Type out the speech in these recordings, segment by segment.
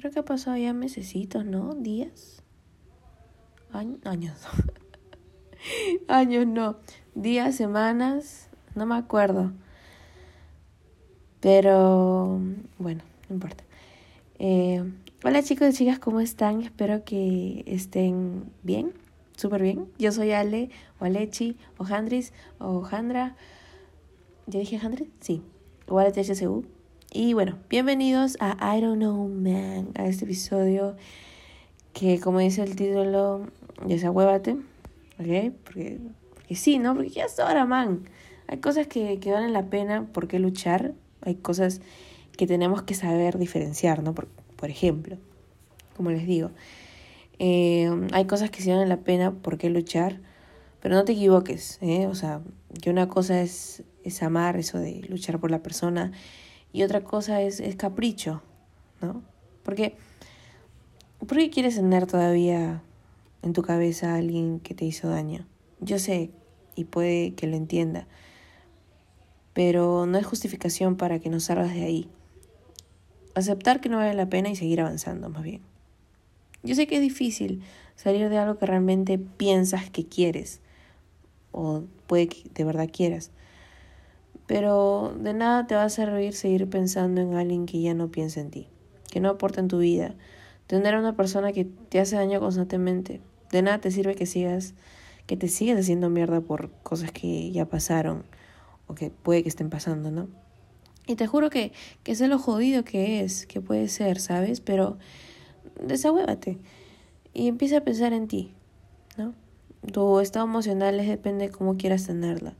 Creo que ha pasado ya mesecitos, ¿no? ¿Días? años. años no. Días, semanas, no me acuerdo. Pero bueno, no importa. Eh, hola chicos y chicas, ¿cómo están? Espero que estén bien, súper bien. Yo soy Ale, o Alechi, o Jandris, o Jandra. ¿Ya dije Jandris? Sí. O ALETHCU. Y bueno, bienvenidos a I Don't Know Man, a este episodio que como dice el título, desahuévate, ¿ok? Porque, porque sí, ¿no? Porque ya es hora, man. Hay cosas que, que valen la pena por qué luchar, hay cosas que tenemos que saber diferenciar, ¿no? Por, por ejemplo, como les digo, eh, hay cosas que sí valen la pena por qué luchar, pero no te equivoques, ¿eh? O sea, que una cosa es, es amar, eso de luchar por la persona, y otra cosa es, es capricho, ¿no? Porque, ¿por qué quieres tener todavía en tu cabeza a alguien que te hizo daño? Yo sé, y puede que lo entienda, pero no es justificación para que no salgas de ahí. Aceptar que no vale la pena y seguir avanzando, más bien. Yo sé que es difícil salir de algo que realmente piensas que quieres, o puede que de verdad quieras, pero de nada te va a servir seguir pensando en alguien que ya no piensa en ti, que no aporta en tu vida. Tener a una persona que te hace daño constantemente. De nada te sirve que sigas, que te sigas haciendo mierda por cosas que ya pasaron o que puede que estén pasando, ¿no? Y te juro que, que sé lo jodido que es, que puede ser, ¿sabes? Pero desahuévate y empieza a pensar en ti, ¿no? Tu estado emocional es depende de cómo quieras tenerla.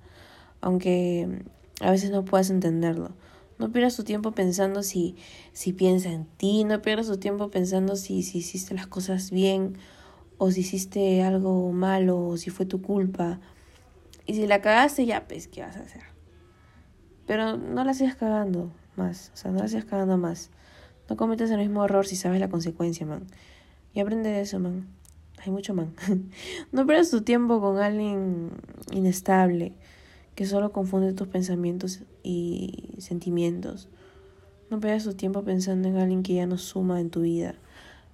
Aunque a veces no puedas entenderlo. No pierdas tu tiempo pensando si, si piensa en ti, no pierdas tu tiempo pensando si, si hiciste las cosas bien o si hiciste algo malo o si fue tu culpa. Y si la cagaste, ya, pues, ¿qué vas a hacer? Pero no la sigas cagando más, o sea, no la sigas cagando más. No cometas el mismo error si sabes la consecuencia, man. Y aprende de eso, man. Hay mucho, man. no pierdas tu tiempo con alguien inestable que solo confunde tus pensamientos y sentimientos. No pierdas tu tiempo pensando en alguien que ya no suma en tu vida.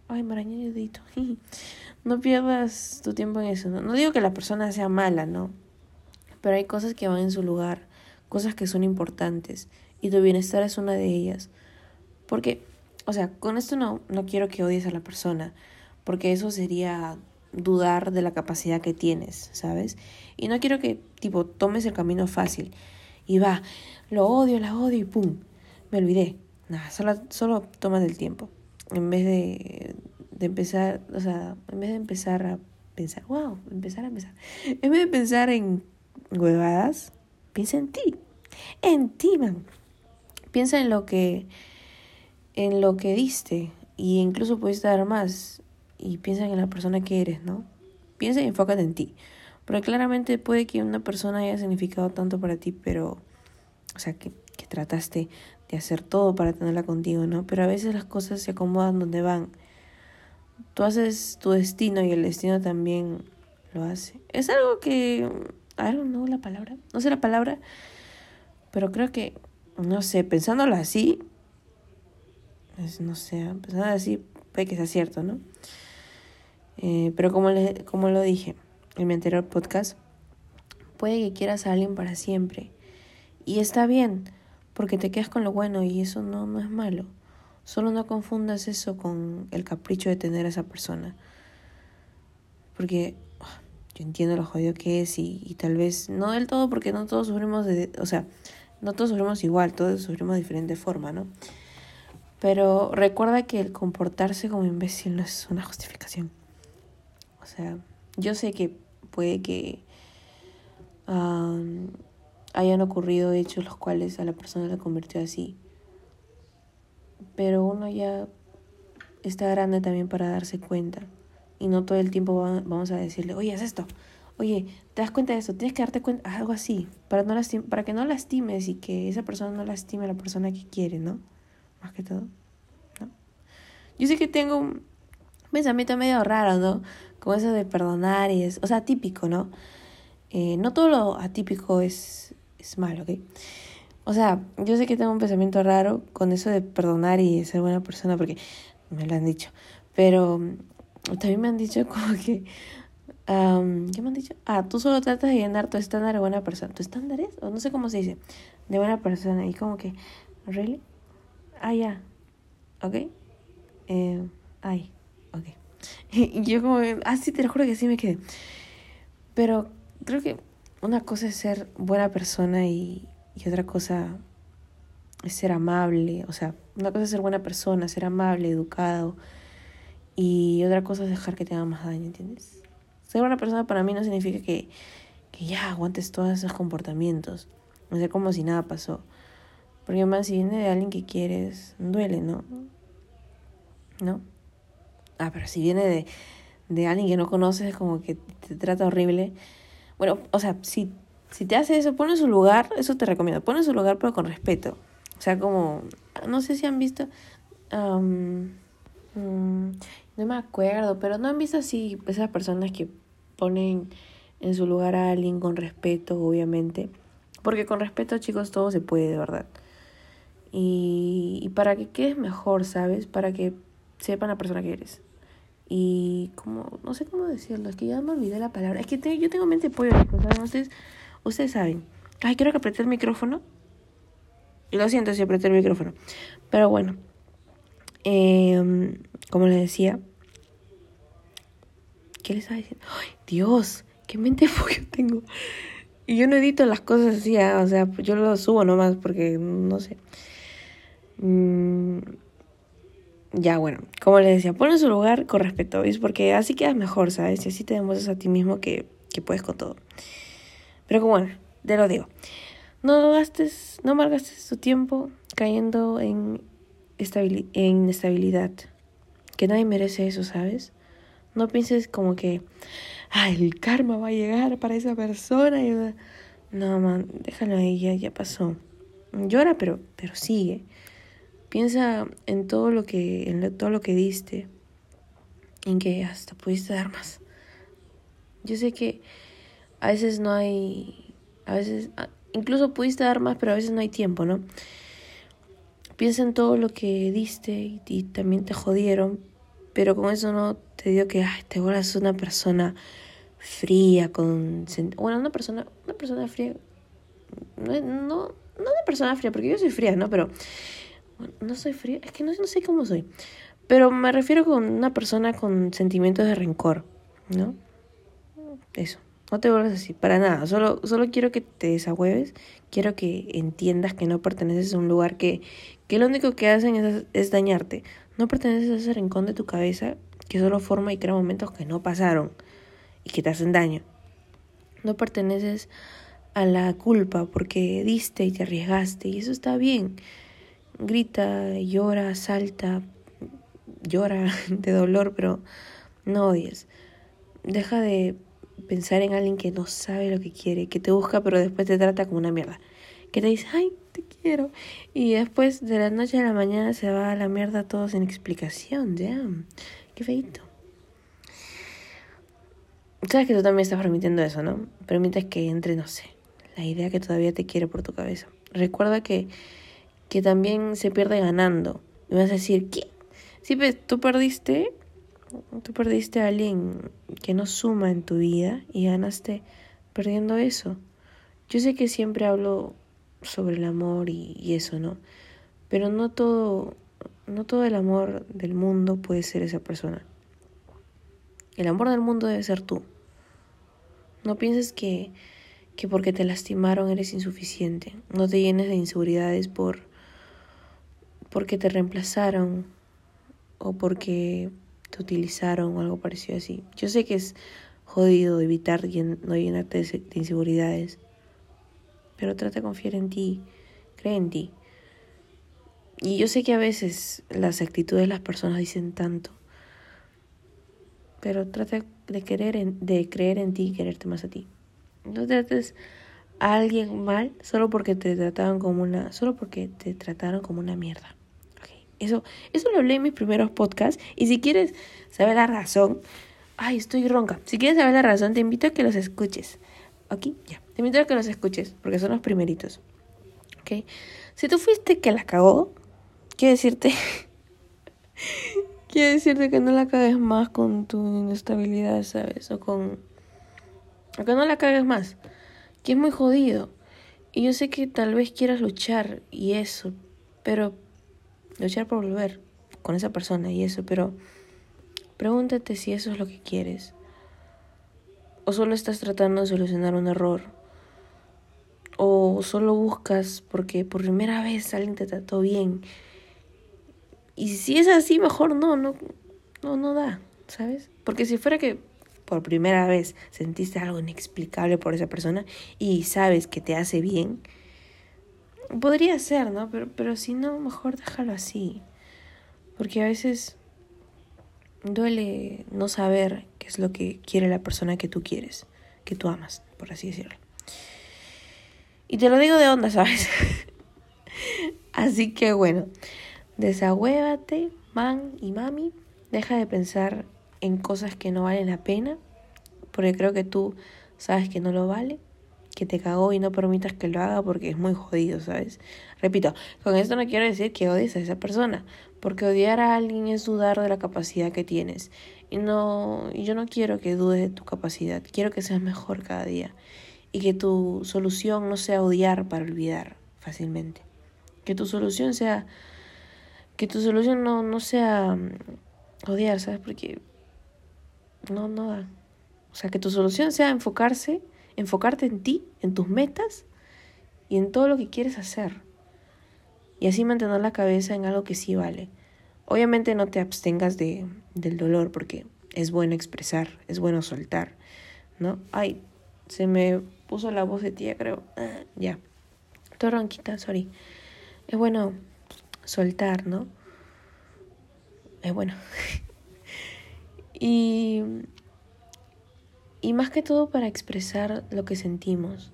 Ay, dedito. no pierdas tu tiempo en eso. ¿no? no digo que la persona sea mala, ¿no? Pero hay cosas que van en su lugar, cosas que son importantes. Y tu bienestar es una de ellas. Porque, o sea, con esto no, no quiero que odies a la persona. Porque eso sería dudar de la capacidad que tienes, ¿sabes? Y no quiero que, tipo, tomes el camino fácil y va, lo odio, la odio y pum, me olvidé. Nada, solo, solo toma el tiempo. En vez de, de empezar, o sea, en vez de empezar a pensar, wow, empezar a pensar. En vez de pensar en huevadas, piensa en ti. En ti, man. Piensa en lo que en lo que diste y incluso puedes dar más y piensa en la persona que eres, ¿no? Piensa y enfócate en ti. Porque claramente puede que una persona haya significado tanto para ti, pero, o sea, que, que trataste de hacer todo para tenerla contigo, ¿no? Pero a veces las cosas se acomodan donde van. Tú haces tu destino y el destino también lo hace. Es algo que, I don't know la palabra, no sé la palabra, pero creo que, no sé, pensándolo así, no sé, pensándolo así, puede que sea cierto, ¿no? Eh, pero como, le, como lo dije en mi anterior podcast, puede que quieras a alguien para siempre. Y está bien, porque te quedas con lo bueno y eso no, no es malo. Solo no confundas eso con el capricho de tener a esa persona. Porque ah, yo entiendo lo jodido que es y, y, tal vez no del todo porque no todos sufrimos de, o sea, no todos sufrimos igual, todos sufrimos de diferente forma, ¿no? Pero recuerda que el comportarse como imbécil no es una justificación. O sea, yo sé que puede que hayan ocurrido hechos los cuales a la persona la convirtió así. Pero uno ya está grande también para darse cuenta. Y no todo el tiempo vamos a decirle, oye, haz esto. Oye, ¿te das cuenta de esto? Tienes que darte cuenta, algo así, para, no para que no lastimes y que esa persona no lastime a la persona que quiere, ¿no? Más que todo. ¿no? Yo sé que tengo un pensamiento medio raro, ¿no? Como eso de perdonar y es, o sea, típico, ¿no? Eh, no todo lo atípico es, es malo, ¿ok? O sea, yo sé que tengo un pensamiento raro con eso de perdonar y ser buena persona, porque me lo han dicho. Pero también me han dicho como que... ¿Qué me han dicho? Ah, tú solo tratas de llenar tu estándar de buena persona. ¿Tu estándar es? No sé cómo se dice. De buena persona. Y como que... ¿Really? Ah, ya. ¿Ok? Eh, ay. Y yo como... Ah, sí, te lo juro que sí me quedé. Pero creo que una cosa es ser buena persona y, y otra cosa es ser amable. O sea, una cosa es ser buena persona, ser amable, educado. Y otra cosa es dejar que te haga más daño, ¿entiendes? Ser buena persona para mí no significa que, que ya aguantes todos esos comportamientos. No sé como si nada pasó. Porque más si viene de alguien que quieres, duele, ¿no? ¿No? Ah, pero si viene de, de alguien que no conoces, como que te trata horrible. Bueno, o sea, si, si te hace eso, pon en su lugar, eso te recomiendo. Pon en su lugar, pero con respeto. O sea, como, no sé si han visto, mm, no me acuerdo, pero no han visto así esas personas que ponen en su lugar a alguien con respeto, obviamente. Porque con respeto, chicos, todo se puede, de verdad. Y, y para que quedes mejor, ¿sabes? Para que sepan la persona que eres. Y como, no sé cómo decirlo, es que ya me olvidé la palabra. Es que yo tengo mente pollo, ¿saben? Ustedes, ustedes saben. Ay, quiero que apreté el micrófono. Lo siento si apreté el micrófono. Pero bueno, eh, como les decía, ¿qué les estaba diciendo? ¡Ay, Dios! ¡Qué mente pollo tengo! Y yo no edito las cosas así, ¿eh? o sea, yo lo subo nomás porque no sé. Mm, ya, bueno, como les decía, pon en su lugar con respeto, ¿ves? Porque así quedas mejor, ¿sabes? Y así te demuestras a ti mismo que, que puedes con todo. Pero como bueno, te lo digo. No gastes, no malgastes tu tiempo cayendo en, en inestabilidad. Que nadie merece eso, ¿sabes? No pienses como que, ah, el karma va a llegar para esa persona. Y... No, man, déjalo ahí, ya, ya pasó. Llora, pero, pero sigue. Piensa en todo lo que, en todo lo que diste, en que hasta pudiste dar más. Yo sé que a veces no hay, a veces, incluso pudiste dar más, pero a veces no hay tiempo, ¿no? Piensa en todo lo que diste y, también te jodieron, pero con eso no te digo que ay, te vuelvas una persona fría, con... Bueno, una persona, una persona fría, no, no, no una persona fría, porque yo soy fría, ¿no? Pero no soy fría, es que no, no sé cómo soy. Pero me refiero con una persona con sentimientos de rencor, ¿no? Eso, no te vuelvas así, para nada. Solo, solo quiero que te desahueves, quiero que entiendas que no perteneces a un lugar que, que lo único que hacen es, es dañarte. No perteneces a ese rincón de tu cabeza que solo forma y crea momentos que no pasaron y que te hacen daño. No perteneces a la culpa porque diste y te arriesgaste y eso está bien grita, llora, salta, llora de dolor, pero no odies. Deja de pensar en alguien que no sabe lo que quiere, que te busca pero después te trata como una mierda. Que te dice, ay, te quiero. Y después de la noche a la mañana se va a la mierda todo sin explicación. Ya, qué feito. Sabes que tú también estás permitiendo eso, ¿no? Permites que entre, no sé, la idea que todavía te quiere por tu cabeza. Recuerda que que también se pierde ganando. Y vas a decir, ¿qué? Sí, pues tú perdiste, tú perdiste a alguien que no suma en tu vida y ganaste perdiendo eso. Yo sé que siempre hablo sobre el amor y, eso, ¿no? Pero no todo, no todo el amor del mundo puede ser esa persona. El amor del mundo debe ser tú. No pienses que, que porque te lastimaron eres insuficiente. No te llenes de inseguridades por porque te reemplazaron o porque te utilizaron o algo parecido así. Yo sé que es jodido evitar no llenarte de inseguridades, pero trata de confiar en ti, cree en ti. Y yo sé que a veces las actitudes de las personas dicen tanto, pero trata de, querer de creer en ti y quererte más a ti. No trates a alguien mal solo porque te trataron como una, solo porque te trataron como una mierda. Eso, eso lo hablé en mis primeros podcasts. Y si quieres saber la razón, ay, estoy ronca. Si quieres saber la razón, te invito a que los escuches. ¿Ok? Ya. Te invito a que los escuches, porque son los primeritos. ¿Ok? Si tú fuiste que la cagó, quiero decirte quiere decirte que no la cagues más con tu inestabilidad, ¿sabes? O con... O que no la cagues más. Que es muy jodido. Y yo sé que tal vez quieras luchar y eso, pero luchar por volver con esa persona y eso, pero pregúntate si eso es lo que quieres. O solo estás tratando de solucionar un error. O solo buscas porque por primera vez alguien te trató bien. Y si es así, mejor no, no, no, no da, ¿sabes? Porque si fuera que por primera vez sentiste algo inexplicable por esa persona y sabes que te hace bien, podría ser, ¿no? Pero, pero si no, mejor déjalo así. Porque a veces duele no saber qué es lo que quiere la persona que tú quieres, que tú amas, por así decirlo. Y te lo digo de onda, ¿sabes? así que bueno, desahuévate, man y mami, deja de pensar en cosas que no valen la pena, porque creo que tú sabes que no lo vale, que te cagó y no permitas que lo haga porque es muy jodido, ¿sabes? Repito, con esto no quiero decir que odies a esa persona, porque odiar a alguien es dudar de la capacidad que tienes. Y no, yo no quiero que dudes de tu capacidad, quiero que seas mejor cada día y que tu solución no sea odiar para olvidar fácilmente. Que tu solución sea que tu solución no, no sea mm, odiar, ¿sabes? Porque no, no da. O sea, que tu solución sea enfocarse, enfocarte en ti, en tus metas y en todo lo que quieres hacer. Y así mantener la cabeza en algo que sí vale. Obviamente no te abstengas de, del dolor porque es bueno expresar, es bueno soltar, ¿no? Ay, se me puso la voz de tía, creo. Ah, ya. Todo ronquita, sorry. Es bueno soltar, ¿no? Es bueno. y, y más que todo para expresar lo que sentimos.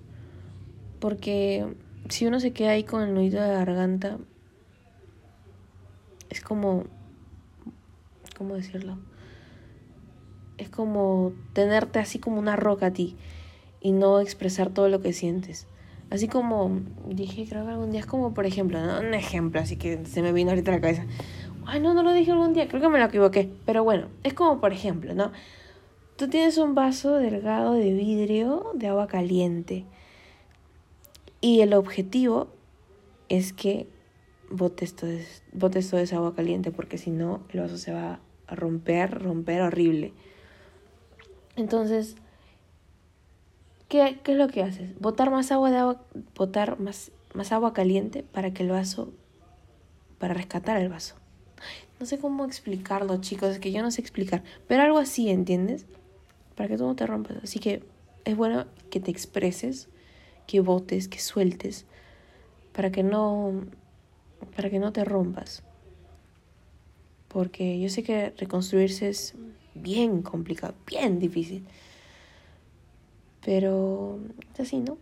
Porque si uno se queda ahí con el nudito de la garganta, es como, ¿cómo decirlo? Es como tenerte así como una roca a ti y no expresar todo lo que sientes. Así como dije, creo que algún día es como, por ejemplo, ¿no? un ejemplo, así que se me vino ahorita a la cabeza. Ay, no, no lo dije algún día, creo que me lo equivoqué. Pero bueno, es como, por ejemplo, ¿no? Tú tienes un vaso delgado de vidrio de agua caliente. Y el objetivo es que botes todo, botes todo esa agua caliente, porque si no, el vaso se va a romper, romper horrible. Entonces, ¿Qué, es lo que haces? Botar más agua de agua, botar más, más agua caliente para que el vaso, para rescatar el vaso. No sé cómo explicarlo, chicos, es que yo no sé explicar, pero algo así, ¿entiendes? Para que tú no te rompas. Así que es bueno que te expreses, que botes, que sueltes, para que no, para que no te rompas. Porque yo sé que reconstruirse es bien complicado, bien difícil. Pero es así, ¿no?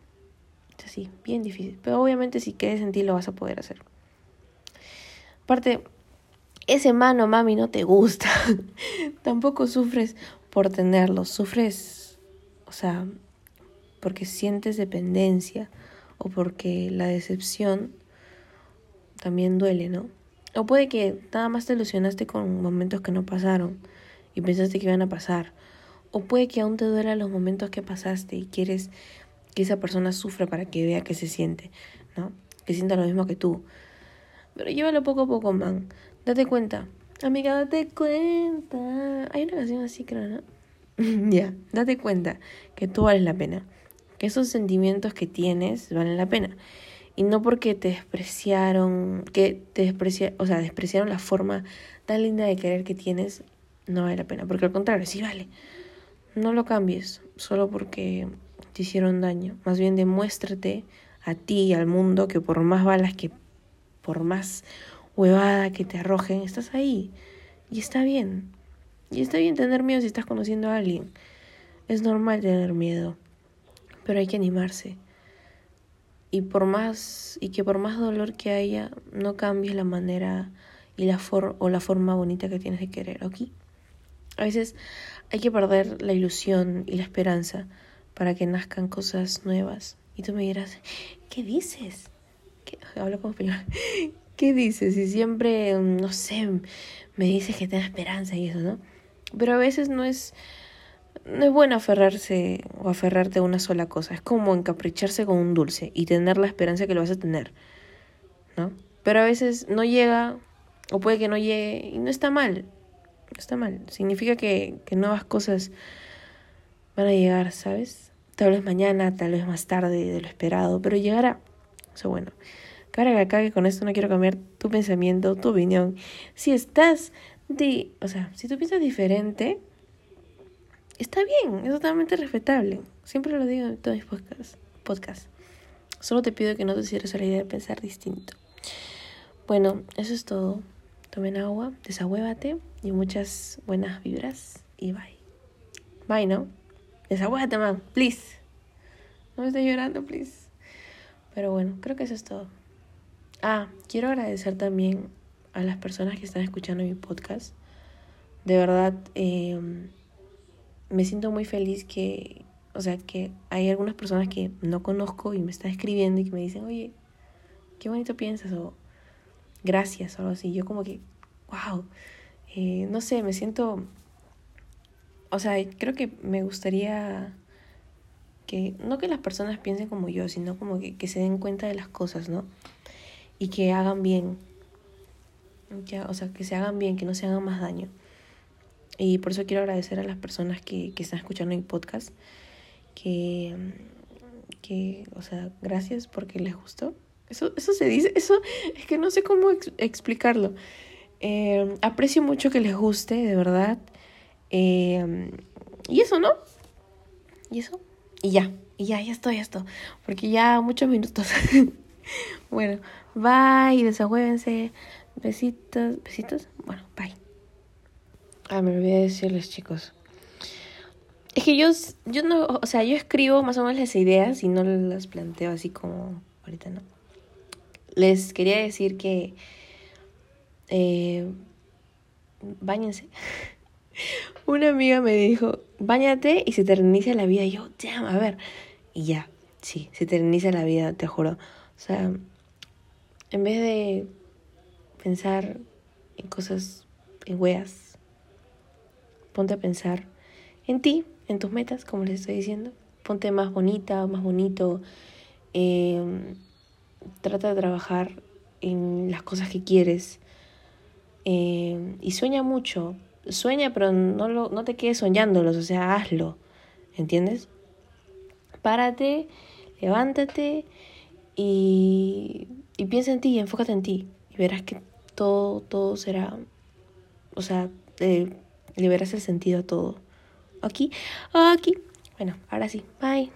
Es así, bien difícil. Pero obviamente si quieres en ti lo vas a poder hacer. Aparte, ese mano, mami, no te gusta. Tampoco sufres por tenerlo. Sufres, o sea, porque sientes dependencia o porque la decepción también duele, ¿no? O puede que nada más te ilusionaste con momentos que no pasaron y pensaste que iban a pasar. O puede que aún te duela los momentos que pasaste y quieres que esa persona sufra para que vea que se siente, ¿no? Que sienta lo mismo que tú. Pero llévalo poco a poco, man. Date cuenta. Amiga, date cuenta. Hay una canción así, creo, ¿no? ya, date cuenta que tú vales la pena. Que esos sentimientos que tienes valen la pena. Y no porque te despreciaron, que te desprecia, o sea, despreciaron la forma tan linda de querer que tienes, no vale la pena. Porque al contrario, sí vale. No lo cambies solo porque te hicieron daño. Más bien demuéstrate a ti y al mundo que por más balas que, por más huevada que te arrojen, estás ahí. Y está bien. Y está bien tener miedo si estás conociendo a alguien. Es normal tener miedo. Pero hay que animarse. Y por más, y que por más dolor que haya, no cambies la manera y la for o la forma bonita que tienes de querer, ¿ok? A veces hay que perder la ilusión y la esperanza para que nazcan cosas nuevas. Y tú me dirás, ¿qué dices? ¿Qué? Hablo como español. ¿Qué dices? Si siempre, no sé, me dice que tenga esperanza y eso, ¿no? Pero a veces no es, no es bueno aferrarse o aferrarte a una sola cosa. Es como encapricharse con un dulce y tener la esperanza que lo vas a tener, ¿no? Pero a veces no llega o puede que no llegue y no está mal. No está mal. Significa que, que nuevas cosas van a llegar, ¿sabes? Tal vez mañana, tal vez más tarde de lo esperado, pero llegará. Eso bueno. Cara que acá que con esto no quiero cambiar tu pensamiento, tu opinión. Si estás de, o sea, si tú piensas diferente, está bien, es totalmente respetable. Siempre lo digo en todos mis podcasts. Podcast. Solo te pido que no te cierres a la idea de pensar distinto. Bueno, eso es todo. Tomen agua, desahuévate y muchas buenas vibras y bye. Bye, ¿no? Desahuévate, man, please. No me estés llorando, please. Pero bueno, creo que eso es todo. Ah, quiero agradecer también a las personas que están escuchando mi podcast. De verdad, em, me siento muy feliz que, o sea, que hay algunas personas que no conozco y me están escribiendo y que me dicen, oye, qué bonito piensas o gracias o algo así. Yo como que, wow, eh, no sé, me siento, o sea, creo que me gustaría que, no que las personas piensen como yo, sino como que, que se den cuenta de las cosas, ¿no? Y que hagan bien. o sea, que se hagan bien, que no se hagan más daño. Y por eso quiero agradecer a las personas que, que están escuchando mi podcast. Que, que, o sea, gracias porque les gustó. Eso, eso se dice, eso es que no sé cómo explicarlo. Eh, aprecio mucho que les guste, de verdad. Eh, y eso, ¿no? Y eso. Y ya, y ya, ya estoy, ya estoy. Porque ya muchos minutos. bueno, bye, desahuévense. Besitos, besitos. Bueno, bye. Ah, me olvidé decirles, chicos. Es que yo, yo no, o sea, yo escribo más o menos las ideas y no las planteo así como ahorita, ¿no? Les quería decir que eh, báñense. Una amiga me dijo, báñate y se te reinicia la vida. Y yo, damn, a ver. Y ya, sí, se te reinicia la vida, te juro. O sea, en vez de pensar en cosas, en weas, ponte a pensar en ti, en tus metas, como les estoy diciendo. Ponte más bonita, más bonito. Em, trata de trabajar en las cosas que quieres. Em, y sueña mucho. Sueña, pero no, lo, no te quedes soñándolos, o sea, hazlo. ¿Entiendes? Párate, levántate y y piensa en ti, enfócate en ti y verás que todo, todo será, o sea, eh, el sentido a todo. Aquí, aquí. Bueno, ahora sí, bye.